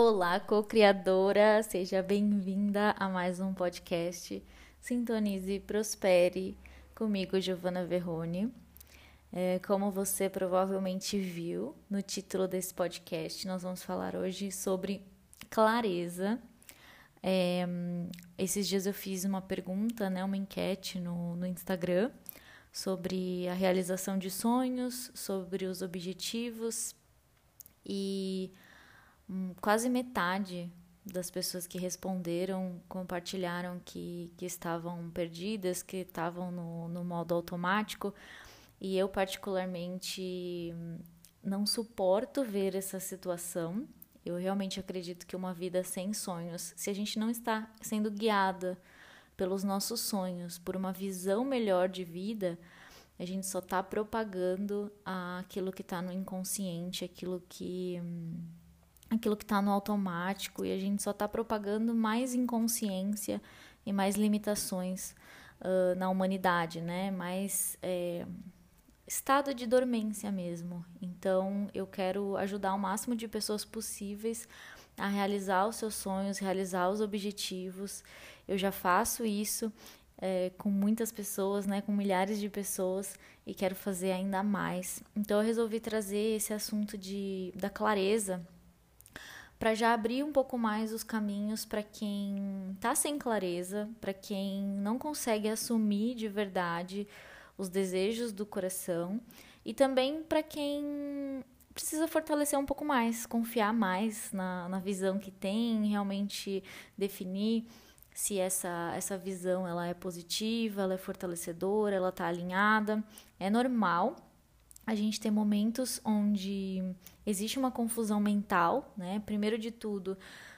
Olá, co-criadora, seja bem-vinda a mais um podcast Sintonize e Prospere comigo, Giovana Verrone. É, como você provavelmente viu no título desse podcast, nós vamos falar hoje sobre clareza. É, esses dias eu fiz uma pergunta, né, uma enquete no, no Instagram sobre a realização de sonhos, sobre os objetivos e Hum, quase metade das pessoas que responderam compartilharam que, que estavam perdidas, que estavam no, no modo automático. E eu, particularmente, não suporto ver essa situação. Eu realmente acredito que uma vida sem sonhos, se a gente não está sendo guiada pelos nossos sonhos, por uma visão melhor de vida, a gente só está propagando aquilo que está no inconsciente, aquilo que hum, aquilo que está no automático e a gente só está propagando mais inconsciência e mais limitações uh, na humanidade, né? Mais é, estado de dormência mesmo. Então, eu quero ajudar o máximo de pessoas possíveis a realizar os seus sonhos, realizar os objetivos. Eu já faço isso é, com muitas pessoas, né, com milhares de pessoas e quero fazer ainda mais. Então eu resolvi trazer esse assunto de, da clareza para já abrir um pouco mais os caminhos para quem está sem clareza, para quem não consegue assumir de verdade os desejos do coração e também para quem precisa fortalecer um pouco mais, confiar mais na, na visão que tem, realmente definir se essa, essa visão ela é positiva, ela é fortalecedora, ela está alinhada. É normal a gente ter momentos onde existe uma confusão mental, né? Primeiro de tudo,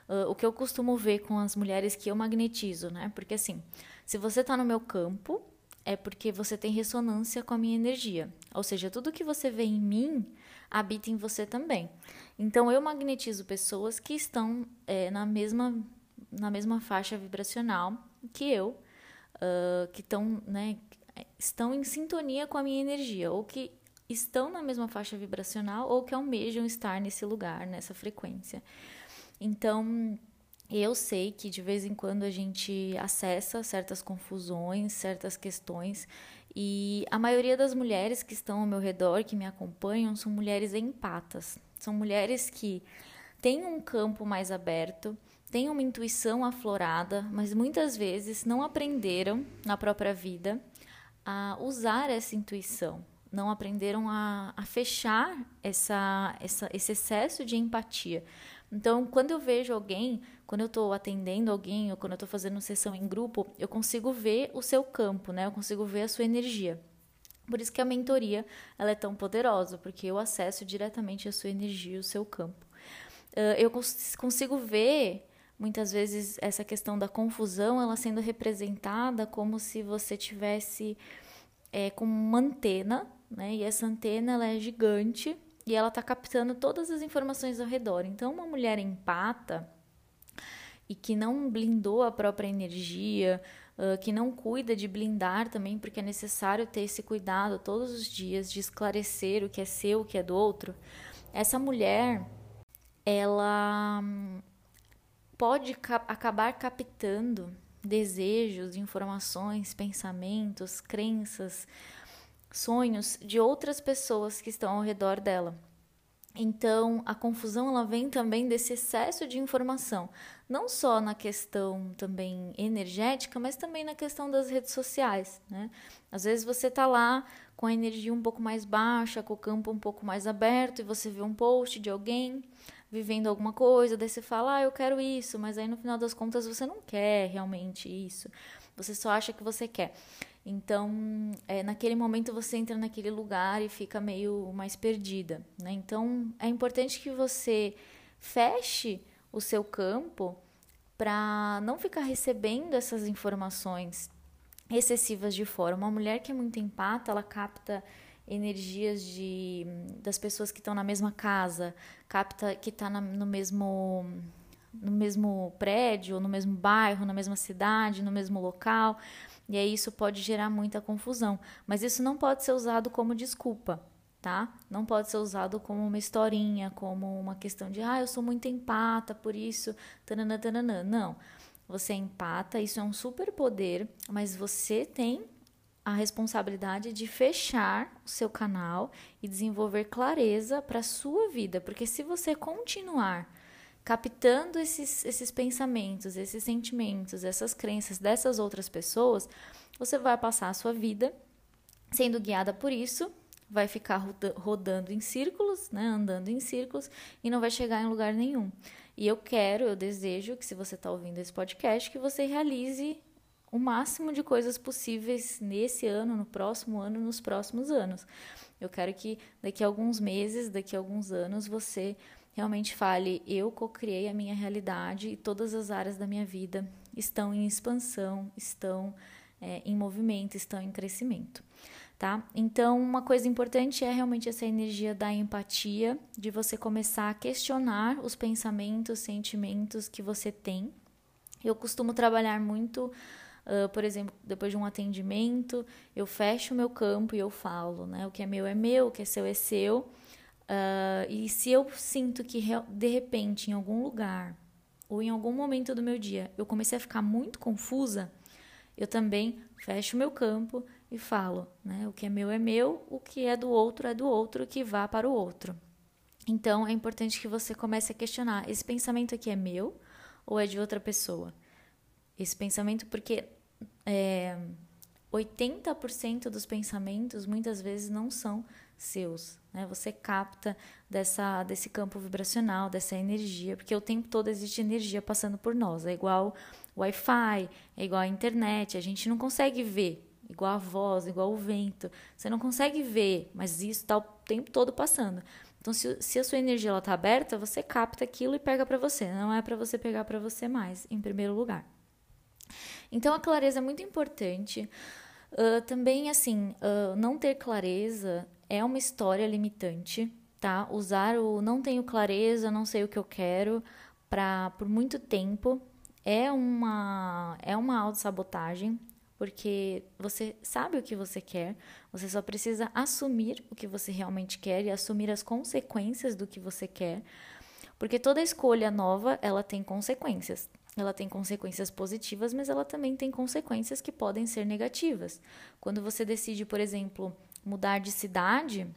uh, o que eu costumo ver com as mulheres que eu magnetizo, né? Porque assim, se você está no meu campo, é porque você tem ressonância com a minha energia. Ou seja, tudo que você vê em mim habita em você também. Então eu magnetizo pessoas que estão é, na mesma na mesma faixa vibracional que eu, uh, que estão, né, estão em sintonia com a minha energia, ou que estão na mesma faixa vibracional ou que almejam estar nesse lugar, nessa frequência. Então, eu sei que de vez em quando a gente acessa certas confusões, certas questões, e a maioria das mulheres que estão ao meu redor, que me acompanham, são mulheres empatas. São mulheres que têm um campo mais aberto, têm uma intuição aflorada, mas muitas vezes não aprenderam na própria vida a usar essa intuição, não aprenderam a, a fechar essa, essa, esse excesso de empatia. Então, quando eu vejo alguém, quando eu estou atendendo alguém ou quando eu estou fazendo sessão em grupo, eu consigo ver o seu campo, né? Eu consigo ver a sua energia. Por isso que a mentoria ela é tão poderosa, porque eu acesso diretamente a sua energia, o seu campo. Uh, eu cons consigo ver muitas vezes essa questão da confusão ela sendo representada como se você tivesse é, com uma antena né? E essa antena ela é gigante e ela está captando todas as informações ao redor. Então, uma mulher empata e que não blindou a própria energia, uh, que não cuida de blindar também, porque é necessário ter esse cuidado todos os dias de esclarecer o que é seu, o que é do outro. Essa mulher, ela hum, pode cap acabar captando desejos, informações, pensamentos, crenças, sonhos de outras pessoas que estão ao redor dela. Então, a confusão ela vem também desse excesso de informação, não só na questão também energética, mas também na questão das redes sociais, né? Às vezes você está lá com a energia um pouco mais baixa, com o campo um pouco mais aberto e você vê um post de alguém vivendo alguma coisa, daí você fala, ah, eu quero isso, mas aí no final das contas você não quer realmente isso, você só acha que você quer. Então, é, naquele momento você entra naquele lugar e fica meio mais perdida, né? Então, é importante que você feche o seu campo para não ficar recebendo essas informações excessivas de fora. Uma mulher que é muito empata, ela capta energias de das pessoas que estão na mesma casa, capta que está no mesmo no mesmo prédio, no mesmo bairro, na mesma cidade, no mesmo local. E aí isso pode gerar muita confusão. Mas isso não pode ser usado como desculpa, tá? Não pode ser usado como uma historinha, como uma questão de, ah, eu sou muito empata, por isso, tananã, tananã. Não. Você é empata, isso é um superpoder, mas você tem a responsabilidade de fechar o seu canal e desenvolver clareza para a sua vida, porque se você continuar captando esses, esses pensamentos, esses sentimentos, essas crenças dessas outras pessoas, você vai passar a sua vida sendo guiada por isso, vai ficar rodando em círculos, né, andando em círculos e não vai chegar em lugar nenhum. E eu quero, eu desejo que se você está ouvindo esse podcast, que você realize o máximo de coisas possíveis nesse ano, no próximo ano, nos próximos anos. Eu quero que daqui a alguns meses, daqui a alguns anos, você realmente fale: eu co-criei a minha realidade e todas as áreas da minha vida estão em expansão, estão é, em movimento, estão em crescimento. Tá? Então, uma coisa importante é realmente essa energia da empatia, de você começar a questionar os pensamentos, sentimentos que você tem. Eu costumo trabalhar muito, uh, por exemplo, depois de um atendimento, eu fecho o meu campo e eu falo, né? O que é meu é meu, o que é seu é seu. Uh, e se eu sinto que de repente em algum lugar ou em algum momento do meu dia eu comecei a ficar muito confusa, eu também fecho o meu campo e falo, né? O que é meu é meu, o que é do outro é do outro, que vá para o outro. Então é importante que você comece a questionar: esse pensamento aqui é meu ou é de outra pessoa? Esse pensamento, porque é, 80% dos pensamentos muitas vezes não são seus, né? Você capta dessa, desse campo vibracional, dessa energia, porque o tempo todo existe energia passando por nós. É igual Wi-Fi, é igual a internet, a gente não consegue ver, igual a voz, igual o vento. Você não consegue ver, mas isso está o tempo todo passando. Então, se, se a sua energia está aberta, você capta aquilo e pega para você. Não é para você pegar para você mais, em primeiro lugar. Então, a clareza é muito importante. Uh, também, assim, uh, não ter clareza é uma história limitante, tá? Usar o não tenho clareza, não sei o que eu quero para por muito tempo é uma é uma autossabotagem, porque você sabe o que você quer, você só precisa assumir o que você realmente quer e assumir as consequências do que você quer. Porque toda escolha nova, ela tem consequências. Ela tem consequências positivas, mas ela também tem consequências que podem ser negativas. Quando você decide, por exemplo, mudar de cidade,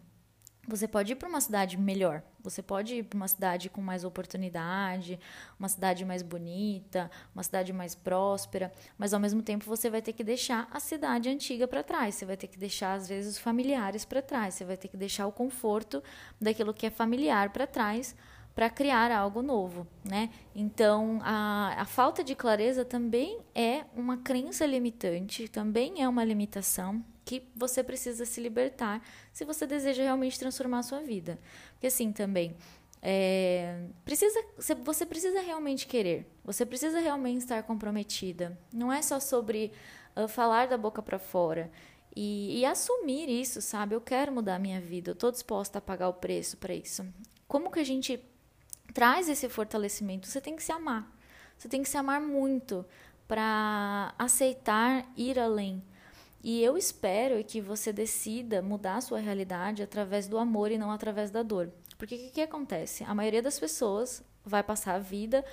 você pode ir para uma cidade melhor. Você pode ir para uma cidade com mais oportunidade, uma cidade mais bonita, uma cidade mais próspera, mas ao mesmo tempo você vai ter que deixar a cidade antiga para trás. Você vai ter que deixar às vezes os familiares para trás. Você vai ter que deixar o conforto daquilo que é familiar para trás para criar algo novo, né? Então, a, a falta de clareza também é uma crença limitante, também é uma limitação que você precisa se libertar se você deseja realmente transformar a sua vida. Porque assim também, é, precisa, você precisa realmente querer, você precisa realmente estar comprometida. Não é só sobre uh, falar da boca para fora. E, e, assumir isso, sabe? Eu quero mudar a minha vida, eu estou disposta a pagar o preço para isso. Como que a gente traz esse fortalecimento? Você tem que se amar. Você tem que se amar muito para aceitar ir além, e eu espero que você decida mudar a sua realidade através do amor e não através da dor. Porque o que, que, acontece? A maioria das pessoas vai passar a vida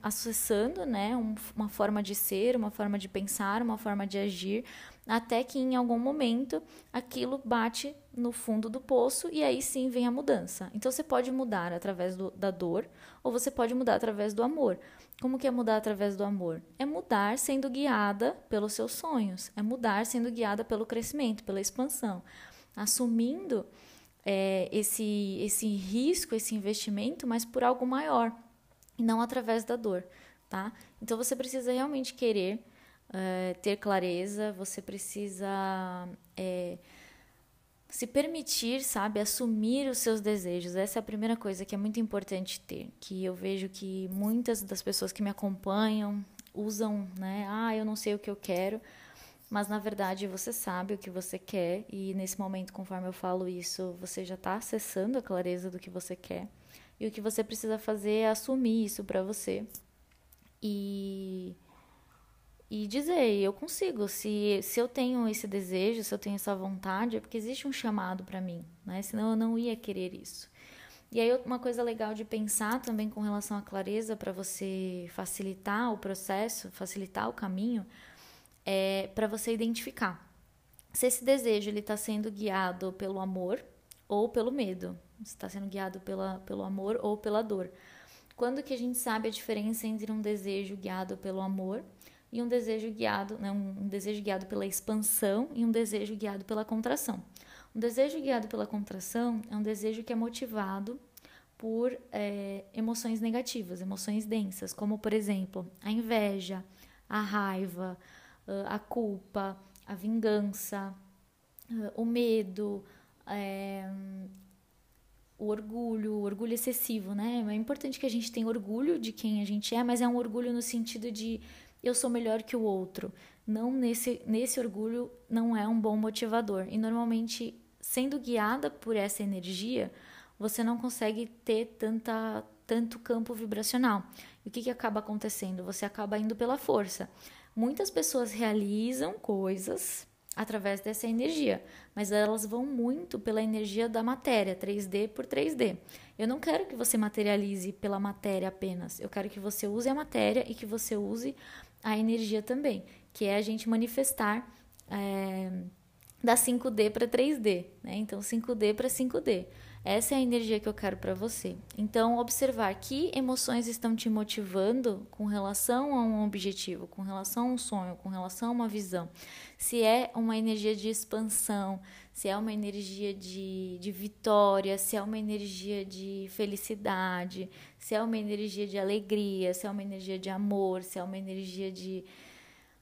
acessando né, um, uma forma de ser, uma forma de pensar, uma forma de agir, até que em algum momento aquilo bate no fundo do poço e aí sim vem a mudança. Então você pode mudar através do, da dor ou você pode mudar através do amor. Como que é mudar através do amor? É mudar sendo guiada pelos seus sonhos, é mudar sendo guiada pelo crescimento, pela expansão, assumindo é, esse, esse risco, esse investimento, mas por algo maior e não através da dor, tá? Então você precisa realmente querer é, ter clareza, você precisa é, se permitir, sabe, assumir os seus desejos. Essa é a primeira coisa que é muito importante ter, que eu vejo que muitas das pessoas que me acompanham usam, né? Ah, eu não sei o que eu quero, mas na verdade você sabe o que você quer e nesse momento, conforme eu falo isso, você já está acessando a clareza do que você quer. E o que você precisa fazer é assumir isso para você. E e dizer, eu consigo, se, se eu tenho esse desejo, se eu tenho essa vontade, é porque existe um chamado para mim, né? Senão eu não ia querer isso. E aí uma coisa legal de pensar também com relação à clareza para você facilitar o processo, facilitar o caminho, é para você identificar se esse desejo ele está sendo guiado pelo amor ou pelo medo, está sendo guiado pela, pelo amor ou pela dor. Quando que a gente sabe a diferença entre um desejo guiado pelo amor e um desejo guiado, né, um desejo guiado pela expansão e um desejo guiado pela contração. Um desejo guiado pela contração é um desejo que é motivado por é, emoções negativas, emoções densas, como por exemplo a inveja, a raiva, a culpa, a vingança, o medo, é, o orgulho, o orgulho excessivo, né? É importante que a gente tenha orgulho de quem a gente é, mas é um orgulho no sentido de eu sou melhor que o outro. Não nesse, nesse orgulho não é um bom motivador. E normalmente, sendo guiada por essa energia, você não consegue ter tanta, tanto campo vibracional. E o que, que acaba acontecendo? Você acaba indo pela força. Muitas pessoas realizam coisas através dessa energia, mas elas vão muito pela energia da matéria, 3D por 3D. Eu não quero que você materialize pela matéria apenas, eu quero que você use a matéria e que você use a energia também, que é a gente manifestar é, da 5D para 3D, né? Então 5D para 5D. Essa é a energia que eu quero para você. Então, observar que emoções estão te motivando com relação a um objetivo, com relação a um sonho, com relação a uma visão. Se é uma energia de expansão, se é uma energia de, de vitória, se é uma energia de felicidade, se é uma energia de alegria, se é uma energia de amor, se é uma energia de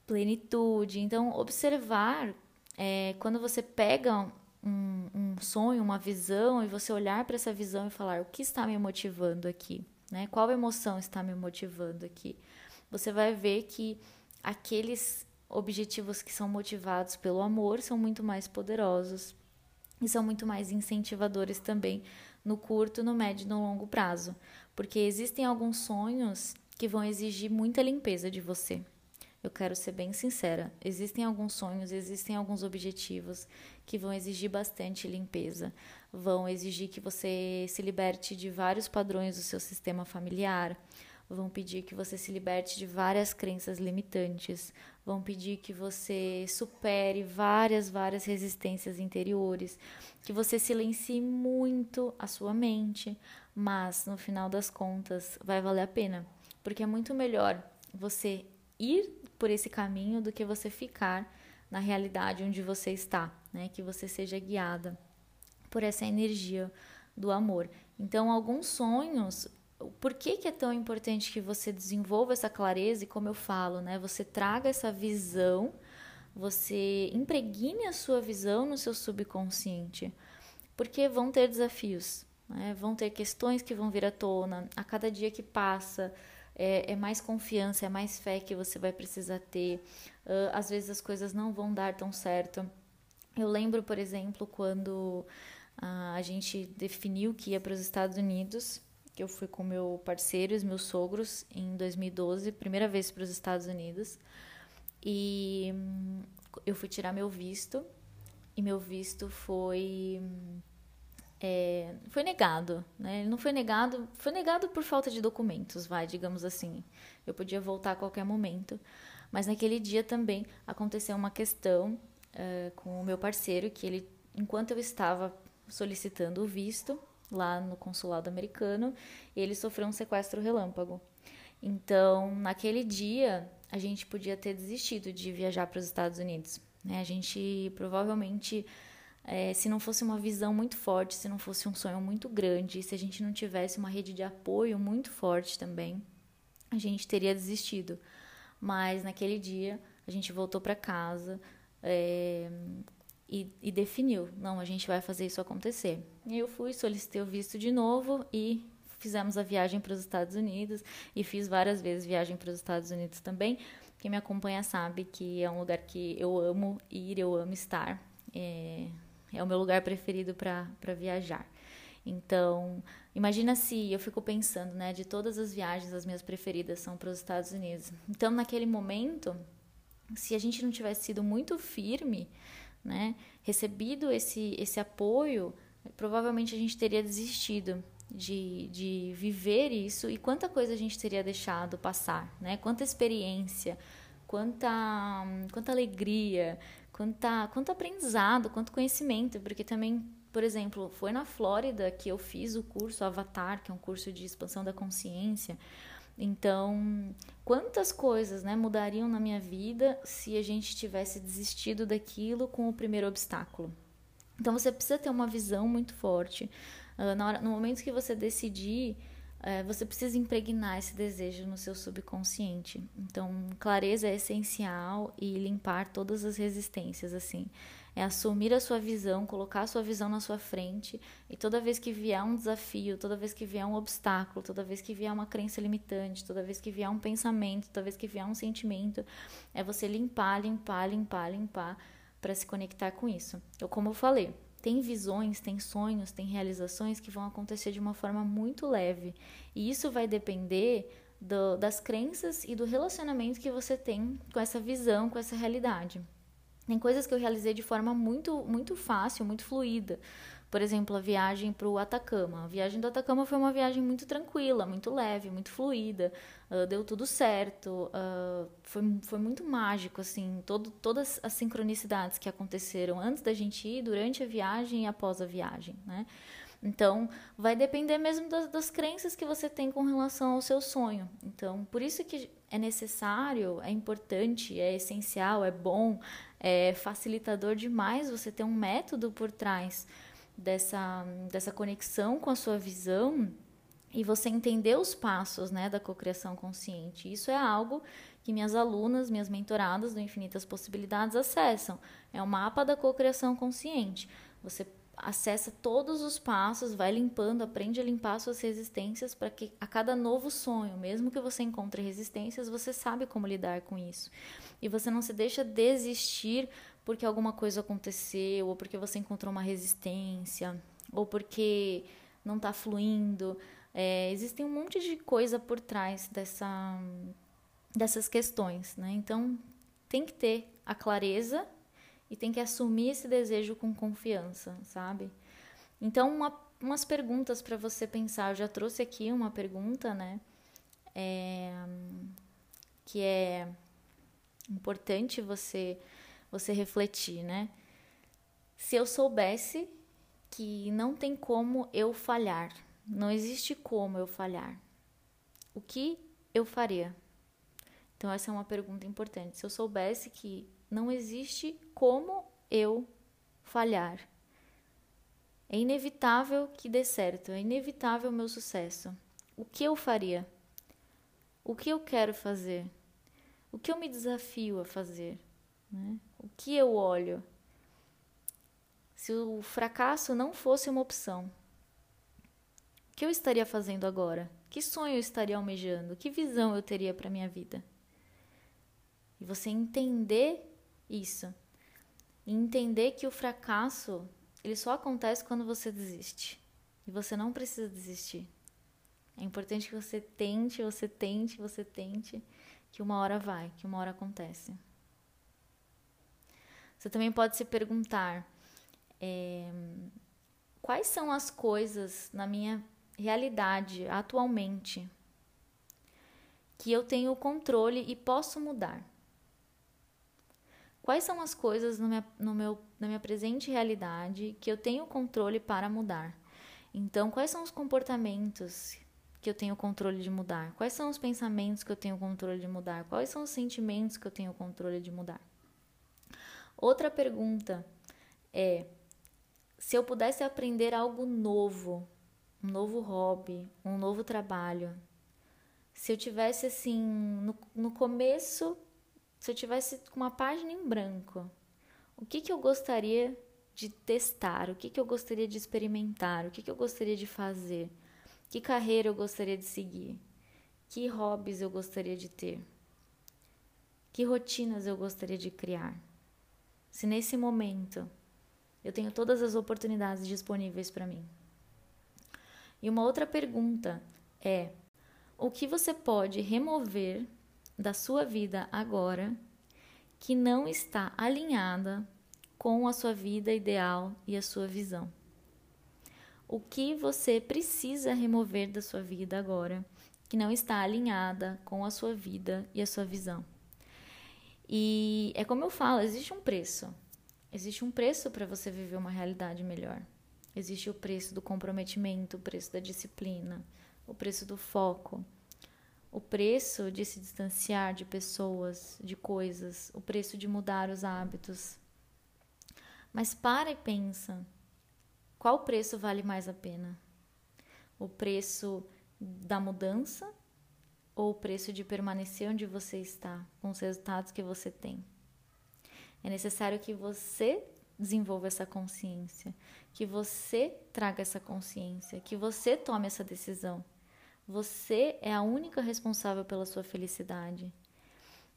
plenitude. Então, observar é, quando você pega um, um sonho, uma visão, e você olhar para essa visão e falar: o que está me motivando aqui? Né? Qual emoção está me motivando aqui? Você vai ver que aqueles objetivos que são motivados pelo amor são muito mais poderosos e são muito mais incentivadores também no curto, no médio e no longo prazo, porque existem alguns sonhos que vão exigir muita limpeza de você. Eu quero ser bem sincera. Existem alguns sonhos, existem alguns objetivos que vão exigir bastante limpeza. Vão exigir que você se liberte de vários padrões do seu sistema familiar. Vão pedir que você se liberte de várias crenças limitantes. Vão pedir que você supere várias, várias resistências interiores. Que você silencie muito a sua mente. Mas, no final das contas, vai valer a pena. Porque é muito melhor você ir por esse caminho do que você ficar na realidade onde você está, né? Que você seja guiada por essa energia do amor. Então, alguns sonhos, por que, que é tão importante que você desenvolva essa clareza e, como eu falo, né? Você traga essa visão, você impregne a sua visão no seu subconsciente, porque vão ter desafios, né? Vão ter questões que vão vir à tona a cada dia que passa é, é, mais confiança, é mais fé que você vai precisar ter. Uh, às vezes as coisas não vão dar tão certo. Eu lembro, por exemplo, quando uh, a gente definiu que ia para os Estados Unidos, que eu fui com meu parceiro e os meus sogros em 2012, primeira vez para os Estados Unidos, e um, eu fui tirar meu visto, e meu visto foi. É, foi negado, né? Ele não foi negado, foi negado por falta de documentos, vai, digamos assim. Eu podia voltar a qualquer momento, mas naquele dia também aconteceu uma questão uh, com o meu parceiro que ele, enquanto eu estava solicitando o visto lá no consulado americano, ele sofreu um sequestro relâmpago. Então, naquele dia, a gente podia ter desistido de viajar para os Estados Unidos. Né? A gente provavelmente é, se não fosse uma visão muito forte, se não fosse um sonho muito grande, se a gente não tivesse uma rede de apoio muito forte também, a gente teria desistido. Mas naquele dia a gente voltou para casa, é, e, e definiu: não, a gente vai fazer isso acontecer. E eu fui, solicitei o visto de novo e fizemos a viagem para os Estados Unidos e fiz várias vezes viagem para os Estados Unidos também. Quem me acompanha sabe que é um lugar que eu amo ir, eu amo estar. É, é o meu lugar preferido para viajar. Então, imagina se eu fico pensando, né, de todas as viagens, as minhas preferidas são para os Estados Unidos. Então, naquele momento, se a gente não tivesse sido muito firme, né, recebido esse, esse apoio, provavelmente a gente teria desistido de, de viver isso e quanta coisa a gente teria deixado passar, né? Quanta experiência, quanta, quanta alegria, quanta, quanto aprendizado, quanto conhecimento, porque também, por exemplo, foi na Flórida que eu fiz o curso Avatar, que é um curso de expansão da consciência. Então, quantas coisas né, mudariam na minha vida se a gente tivesse desistido daquilo com o primeiro obstáculo? Então, você precisa ter uma visão muito forte. Uh, hora, no momento que você decidir, uh, você precisa impregnar esse desejo no seu subconsciente. Então, clareza é essencial e limpar todas as resistências, assim é assumir a sua visão, colocar a sua visão na sua frente e toda vez que vier um desafio, toda vez que vier um obstáculo, toda vez que vier uma crença limitante, toda vez que vier um pensamento, toda vez que vier um sentimento, é você limpar, limpar, limpar, limpar para se conectar com isso. Eu, como eu falei, tem visões, tem sonhos, tem realizações que vão acontecer de uma forma muito leve. E isso vai depender do, das crenças e do relacionamento que você tem com essa visão, com essa realidade. Tem coisas que eu realizei de forma muito, muito fácil, muito fluida. Por exemplo, a viagem para o Atacama. A viagem do Atacama foi uma viagem muito tranquila, muito leve, muito fluida. Uh, deu tudo certo. Uh, foi, foi muito mágico, assim. Todo, todas as sincronicidades que aconteceram antes da gente ir, durante a viagem e após a viagem, né? Então, vai depender mesmo das, das, crenças que você tem com relação ao seu sonho. Então, por isso que é necessário, é importante, é essencial, é bom, é facilitador demais você ter um método por trás dessa, dessa conexão com a sua visão e você entender os passos né, da cocriação consciente. Isso é algo que minhas alunas, minhas mentoradas do Infinitas Possibilidades acessam. É o mapa da cocriação consciente. Você acessa todos os passos, vai limpando, aprende a limpar suas resistências para que a cada novo sonho, mesmo que você encontre resistências, você sabe como lidar com isso. E você não se deixa desistir porque alguma coisa aconteceu, ou porque você encontrou uma resistência, ou porque não está fluindo. É, existem um monte de coisa por trás dessa, dessas questões, né? Então tem que ter a clareza e tem que assumir esse desejo com confiança, sabe? Então, uma, umas perguntas para você pensar. Eu já trouxe aqui uma pergunta, né? É, que é importante você você refletir, né? Se eu soubesse que não tem como eu falhar, não existe como eu falhar, o que eu faria? Então essa é uma pergunta importante. Se eu soubesse que não existe como eu falhar. É inevitável que dê certo, é inevitável o meu sucesso. O que eu faria? O que eu quero fazer? O que eu me desafio a fazer? Né? O que eu olho? Se o fracasso não fosse uma opção, o que eu estaria fazendo agora? Que sonho eu estaria almejando? Que visão eu teria para minha vida? E você entender isso. E entender que o fracasso, ele só acontece quando você desiste. E você não precisa desistir. É importante que você tente, você tente, você tente, que uma hora vai, que uma hora acontece. Você também pode se perguntar: é, quais são as coisas na minha realidade atualmente que eu tenho controle e posso mudar? Quais são as coisas no minha, no meu, na minha presente realidade que eu tenho controle para mudar? Então, quais são os comportamentos que eu tenho controle de mudar? Quais são os pensamentos que eu tenho controle de mudar? Quais são os sentimentos que eu tenho controle de mudar? Outra pergunta é: se eu pudesse aprender algo novo, um novo hobby, um novo trabalho, se eu tivesse assim no, no começo se eu tivesse com uma página em branco, O que, que eu gostaria de testar? O que, que eu gostaria de experimentar? O que, que eu gostaria de fazer? Que carreira eu gostaria de seguir? Que hobbies eu gostaria de ter? Que rotinas eu gostaria de criar? Se nesse momento eu tenho todas as oportunidades disponíveis para mim. E uma outra pergunta é: o que você pode remover da sua vida agora que não está alinhada com a sua vida ideal e a sua visão? O que você precisa remover da sua vida agora que não está alinhada com a sua vida e a sua visão? E é como eu falo, existe um preço. Existe um preço para você viver uma realidade melhor. Existe o preço do comprometimento, o preço da disciplina, o preço do foco, o preço de se distanciar de pessoas, de coisas, o preço de mudar os hábitos. Mas para e pensa, qual preço vale mais a pena? O preço da mudança ou o preço de permanecer onde você está, com os resultados que você tem. É necessário que você desenvolva essa consciência, que você traga essa consciência, que você tome essa decisão. Você é a única responsável pela sua felicidade.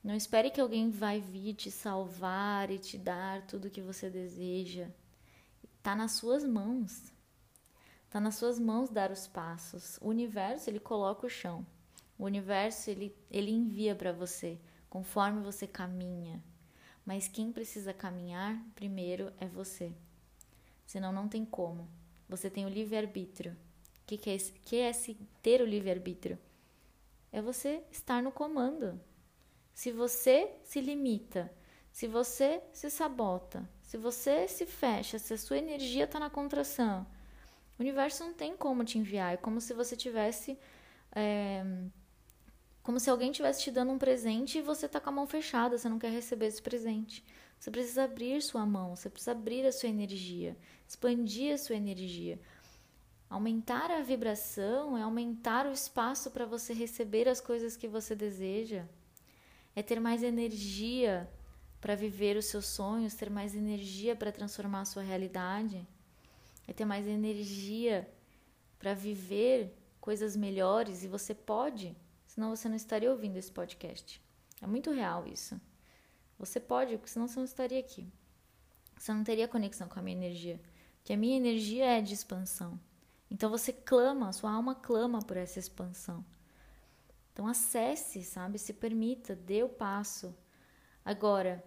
Não espere que alguém vai vir te salvar e te dar tudo o que você deseja. Está nas suas mãos. Está nas suas mãos dar os passos. O universo ele coloca o chão. O universo ele, ele envia para você conforme você caminha. Mas quem precisa caminhar primeiro é você. Senão não tem como. Você tem o livre-arbítrio. Que, que, é esse, que é esse ter o livre-arbítrio? É você estar no comando. Se você se limita, se você se sabota, se você se fecha, se a sua energia está na contração, o universo não tem como te enviar. É como se você tivesse é, como se alguém estivesse te dando um presente e você está com a mão fechada, você não quer receber esse presente. Você precisa abrir sua mão, você precisa abrir a sua energia, expandir a sua energia. Aumentar a vibração é aumentar o espaço para você receber as coisas que você deseja. É ter mais energia para viver os seus sonhos, ter mais energia para transformar a sua realidade. É ter mais energia para viver coisas melhores e você pode senão você não estaria ouvindo esse podcast. É muito real isso. Você pode, porque senão você não estaria aqui. Você não teria conexão com a minha energia. Que a minha energia é de expansão. Então você clama, sua alma clama por essa expansão. Então acesse, sabe? Se permita, dê o passo. Agora,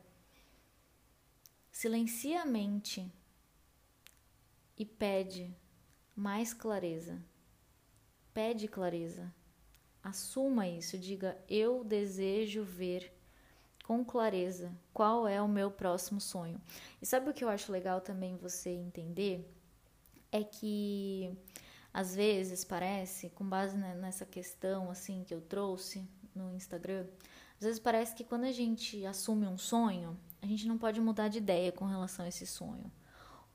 silencia a mente e pede mais clareza. Pede clareza. Assuma isso, diga: eu desejo ver com clareza qual é o meu próximo sonho. E sabe o que eu acho legal também você entender? É que às vezes parece, com base nessa questão assim que eu trouxe no Instagram, às vezes parece que quando a gente assume um sonho, a gente não pode mudar de ideia com relação a esse sonho.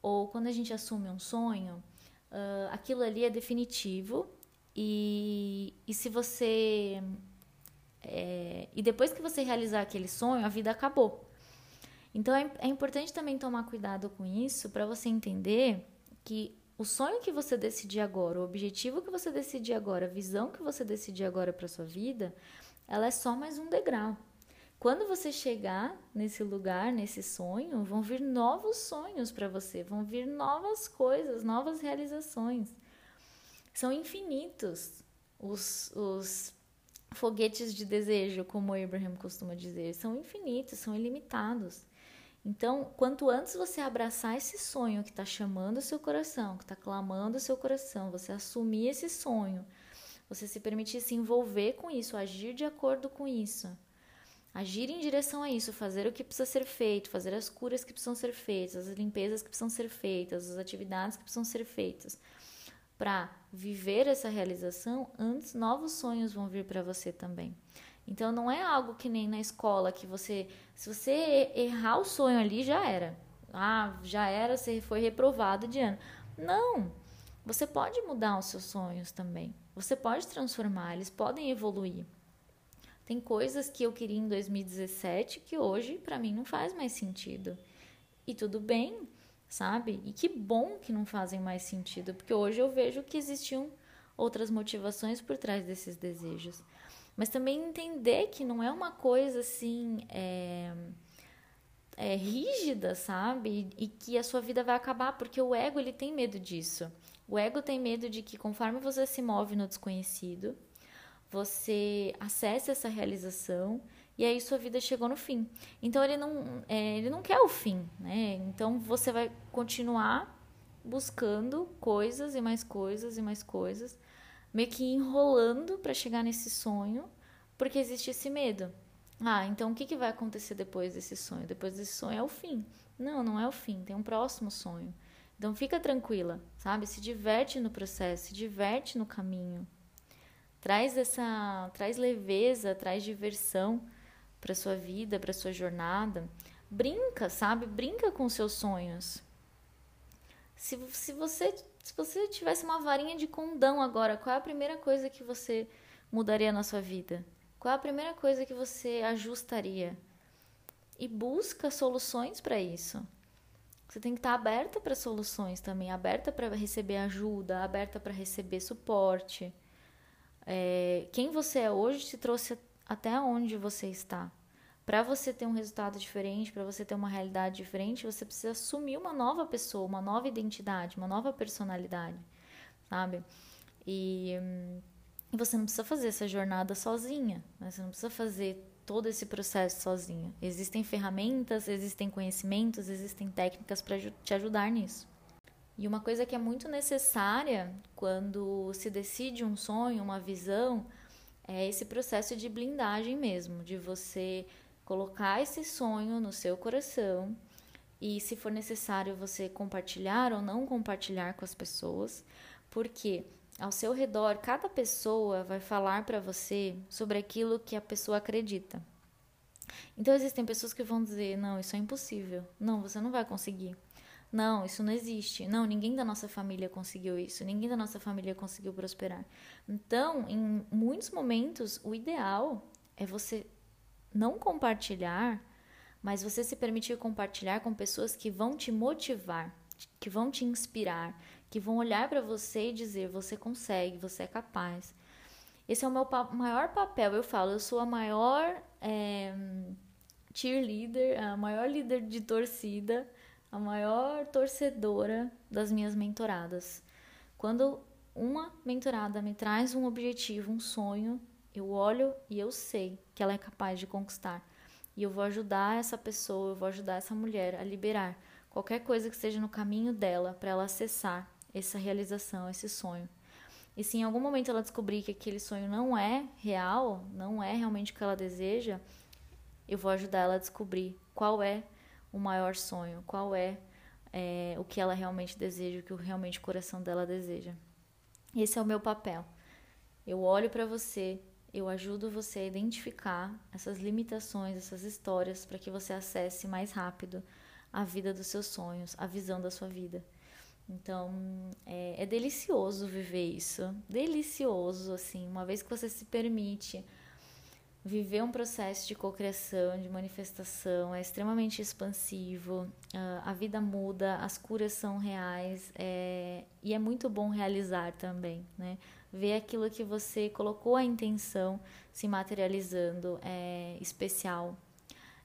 Ou quando a gente assume um sonho, uh, aquilo ali é definitivo e, e se você. É, e depois que você realizar aquele sonho, a vida acabou. Então é, é importante também tomar cuidado com isso para você entender que o sonho que você decidir agora, o objetivo que você decidir agora, a visão que você decidir agora para sua vida, ela é só mais um degrau. Quando você chegar nesse lugar, nesse sonho, vão vir novos sonhos para você, vão vir novas coisas, novas realizações. São infinitos os, os foguetes de desejo, como Abraham costuma dizer, são infinitos, são ilimitados. Então, quanto antes você abraçar esse sonho que está chamando o seu coração, que está clamando o seu coração, você assumir esse sonho, você se permitir se envolver com isso, agir de acordo com isso, agir em direção a isso, fazer o que precisa ser feito, fazer as curas que precisam ser feitas, as limpezas que precisam ser feitas, as atividades que precisam ser feitas para viver essa realização, antes novos sonhos vão vir para você também. Então não é algo que nem na escola que você, se você errar o sonho ali já era. Ah, já era, você foi reprovado de ano. Não. Você pode mudar os seus sonhos também. Você pode transformar, eles podem evoluir. Tem coisas que eu queria em 2017 que hoje para mim não faz mais sentido. E tudo bem, sabe? E que bom que não fazem mais sentido, porque hoje eu vejo que existiam outras motivações por trás desses desejos. Mas também entender que não é uma coisa assim. É, é, rígida, sabe? E, que a sua vida vai acabar, porque o ego ele tem medo disso. O ego tem medo de que conforme você se move no desconhecido, você acesse essa realização e aí sua vida chegou no fim. Então ele não, é, ele não quer o fim, né? Então você vai continuar buscando coisas e mais coisas e mais coisas, meio que enrolando para chegar nesse sonho, porque existe esse medo. Ah, então o que, que vai acontecer depois desse sonho? Depois desse sonho é o fim. Não, não é o fim, tem um próximo sonho. Então fica tranquila, sabe? Se diverte no processo, se diverte no caminho. Traz essa, traz leveza, traz diversão para sua vida, para sua jornada. Brinca, sabe? Brinca com seus sonhos. Se, se você se você tivesse uma varinha de condão agora, qual é a primeira coisa que você mudaria na sua vida? Qual é a primeira coisa que você ajustaria? E busca soluções para isso. Você tem que estar aberta para soluções também, aberta para receber ajuda, aberta para receber suporte. É, quem você é hoje te trouxe até onde você está. Para você ter um resultado diferente, para você ter uma realidade diferente, você precisa assumir uma nova pessoa, uma nova identidade, uma nova personalidade, sabe? E, você não precisa fazer essa jornada sozinha, né? você não precisa fazer todo esse processo sozinho. Existem ferramentas, existem conhecimentos, existem técnicas para te ajudar nisso. E uma coisa que é muito necessária quando se decide um sonho, uma visão, é esse processo de blindagem mesmo, de você colocar esse sonho no seu coração e, se for necessário, você compartilhar ou não compartilhar com as pessoas, porque ao seu redor, cada pessoa vai falar para você sobre aquilo que a pessoa acredita. Então existem pessoas que vão dizer: "Não, isso é impossível. Não, você não vai conseguir. Não, isso não existe. Não, ninguém da nossa família conseguiu isso. Ninguém da nossa família conseguiu prosperar." Então, em muitos momentos, o ideal é você não compartilhar, mas você se permitir compartilhar com pessoas que vão te motivar, que vão te inspirar, que vão olhar para você e dizer: você consegue, você é capaz. Esse é o meu pa maior papel. Eu falo, eu sou a maior é, cheerleader, a maior líder de torcida, a maior torcedora das minhas mentoradas. Quando uma mentorada me traz um objetivo, um sonho, eu olho e eu sei que ela é capaz de conquistar. E eu vou ajudar essa pessoa, eu vou ajudar essa mulher a liberar qualquer coisa que esteja no caminho dela para ela acessar essa realização, esse sonho. E se em algum momento ela descobrir que aquele sonho não é real, não é realmente o que ela deseja, eu vou ajudar ela a descobrir qual é o maior sonho, qual é, é o que ela realmente deseja, o que realmente o coração dela deseja. Esse é o meu papel. Eu olho para você, eu ajudo você a identificar essas limitações, essas histórias, para que você acesse mais rápido a vida dos seus sonhos, a visão da sua vida. Então, é, é, delicioso viver isso. Delicioso, assim, uma vez que você se permite viver um processo de cocriação, de manifestação, é extremamente expansivo, a vida muda, as curas são reais é, e é muito bom realizar também, né? Ver aquilo que você colocou a intenção se materializando é especial,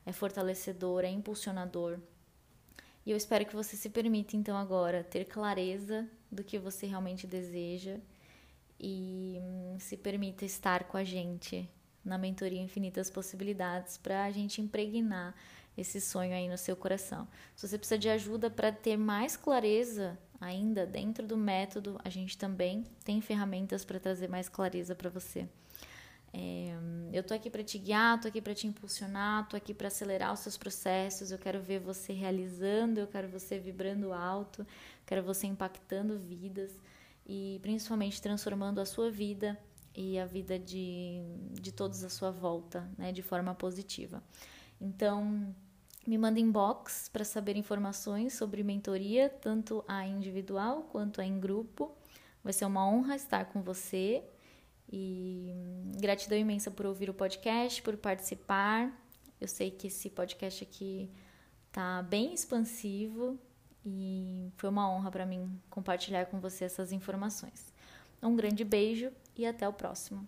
é fortalecedor, é impulsionador. E eu espero que você se permita, então, agora ter clareza do que você realmente deseja e hum, se permita estar com a gente na mentoria Infinitas Possibilidades para a gente impregnar esse sonho aí no seu coração. Se você precisa de ajuda para ter mais clareza ainda dentro do método, a gente também tem ferramentas para trazer mais clareza para você. É, eu tô aqui para te guiar, tô aqui para te impulsionar, tô aqui para acelerar os seus processos. Eu quero ver você realizando, eu quero você vibrando alto, quero você impactando vidas e principalmente transformando a sua vida e a vida de, de todos à sua volta, né, de forma positiva. Então, me manda inbox para saber informações sobre mentoria, tanto a individual quanto a em grupo. Vai ser uma honra estar com você. E gratidão imensa por ouvir o podcast, por participar. Eu sei que esse podcast aqui tá bem expansivo e foi uma honra para mim compartilhar com você essas informações. Um grande beijo e até o próximo.